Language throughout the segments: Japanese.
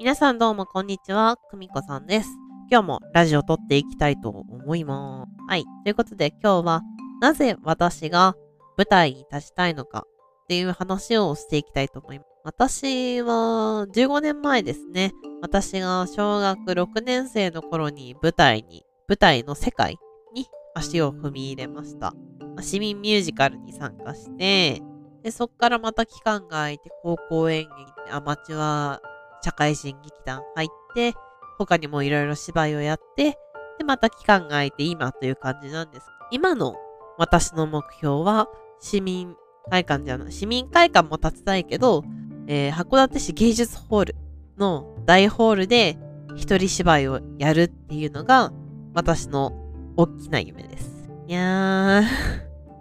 皆さんどうもこんにちは、くみこさんです。今日もラジオ撮っていきたいと思います。はい。ということで今日は、なぜ私が舞台に立ちたいのかっていう話をしていきたいと思います。私は15年前ですね。私が小学6年生の頃に舞台に、舞台の世界に足を踏み入れました。市民ミュージカルに参加して、で、そっからまた期間が空いて、高校演劇、アマチュア、社会人劇団入って、他にもいろいろ芝居をやって、で、また期間が空いて今という感じなんです。今の私の目標は、市民会館じゃない、市民会館も立ちたいけど、えー函館市芸術ホールの大ホールで一人芝居をやるっていうのが、私の大きな夢です。いや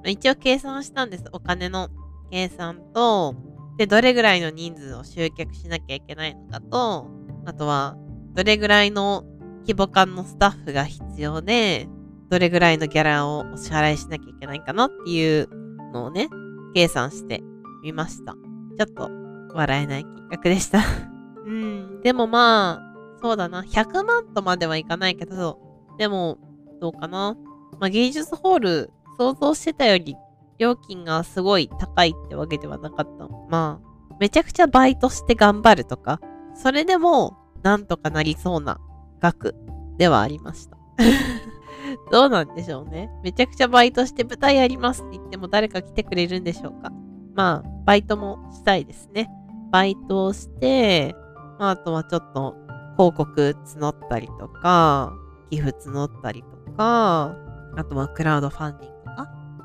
ー、一応計算したんです。お金の計算と、で、どれぐらいの人数を集客しなきゃいけないのかと、あとは、どれぐらいの規模感のスタッフが必要で、どれぐらいのギャラをお支払いしなきゃいけないかなっていうのをね、計算してみました。ちょっと笑えない金額でした。うん、でもまあ、そうだな、100万とまではいかないけど、でも、どうかな。まあ、芸術ホール、想像してたより料金がすごい高いってわけではなかった。まあ、めちゃくちゃバイトして頑張るとか、それでもなんとかなりそうな額ではありました。どうなんでしょうね。めちゃくちゃバイトして舞台やりますって言っても誰か来てくれるんでしょうか。まあ、バイトもしたいですね。バイトをして、まあ、あとはちょっと広告募ったりとか、寄付募ったりとか、あとはクラウドファンディング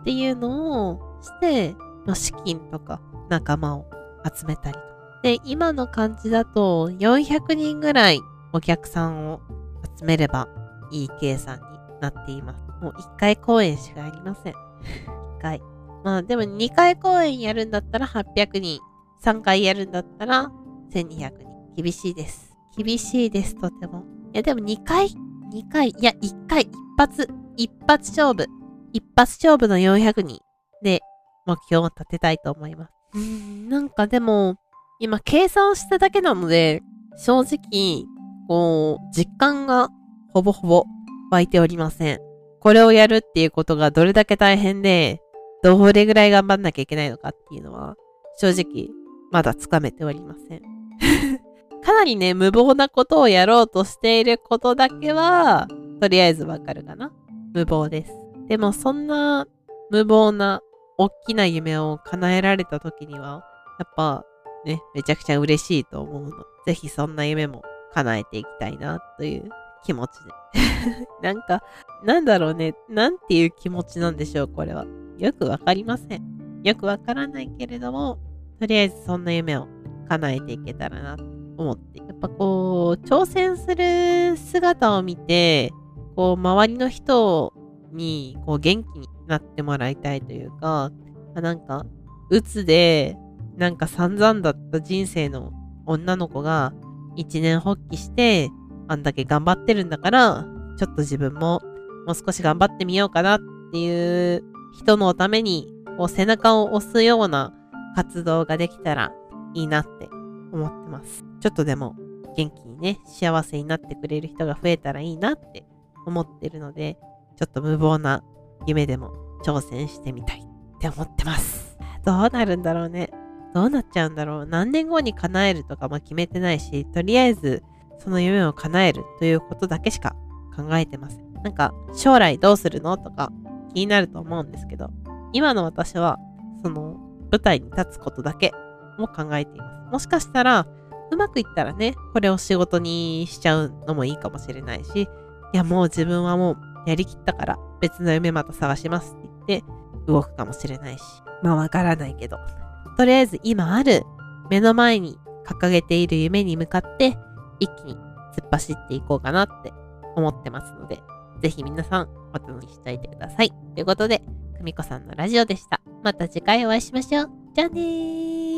っていうのをして、まあ、資金とか仲間を集めたりと。で、今の感じだと400人ぐらいお客さんを集めればいい計算になっています。もう1回公演しかやりません。1回。まあでも2回公演やるんだったら800人。3回やるんだったら1200人。厳しいです。厳しいです、とても。いやでも2回 ?2 回いや1回、一発、一発勝負。一発勝負の400人で目標を立てたいと思います。うーん、なんかでも、今計算しただけなので、正直、こう、実感がほぼほぼ湧いておりません。これをやるっていうことがどれだけ大変で、どれぐらい頑張んなきゃいけないのかっていうのは、正直、まだつかめておりません。かなりね、無謀なことをやろうとしていることだけは、とりあえずわかるかな。無謀です。でもそんな無謀な大きな夢を叶えられた時には、やっぱね、めちゃくちゃ嬉しいと思うの。ぜひそんな夢も叶えていきたいなという気持ちで。なんか、なんだろうね、なんていう気持ちなんでしょう、これは。よくわかりません。よくわからないけれども、とりあえずそんな夢を叶えていけたらなと思って。やっぱこう、挑戦する姿を見て、こう、周りの人をに、こう、元気になってもらいたいというか、あなんか、鬱で、なんか散々だった人生の女の子が、一年発起して、あんだけ頑張ってるんだから、ちょっと自分も、もう少し頑張ってみようかなっていう人のために、こう、背中を押すような活動ができたらいいなって思ってます。ちょっとでも元気にね、幸せになってくれる人が増えたらいいなって思ってるので、ちょっと無謀な夢でも挑戦してみたいって思ってます。どうなるんだろうね。どうなっちゃうんだろう。何年後に叶えるとかも決めてないし、とりあえずその夢を叶えるということだけしか考えてません。なんか将来どうするのとか気になると思うんですけど、今の私はその舞台に立つことだけも考えています。もしかしたらうまくいったらね、これを仕事にしちゃうのもいいかもしれないし、いやもう自分はもうやりきったから別の夢また探しますって言って動くかもしれないし。まあわからないけど。とりあえず今ある目の前に掲げている夢に向かって一気に突っ走っていこうかなって思ってますので、ぜひ皆さんお楽しみしておいてください。ということで、久美子さんのラジオでした。また次回お会いしましょう。じゃあねー。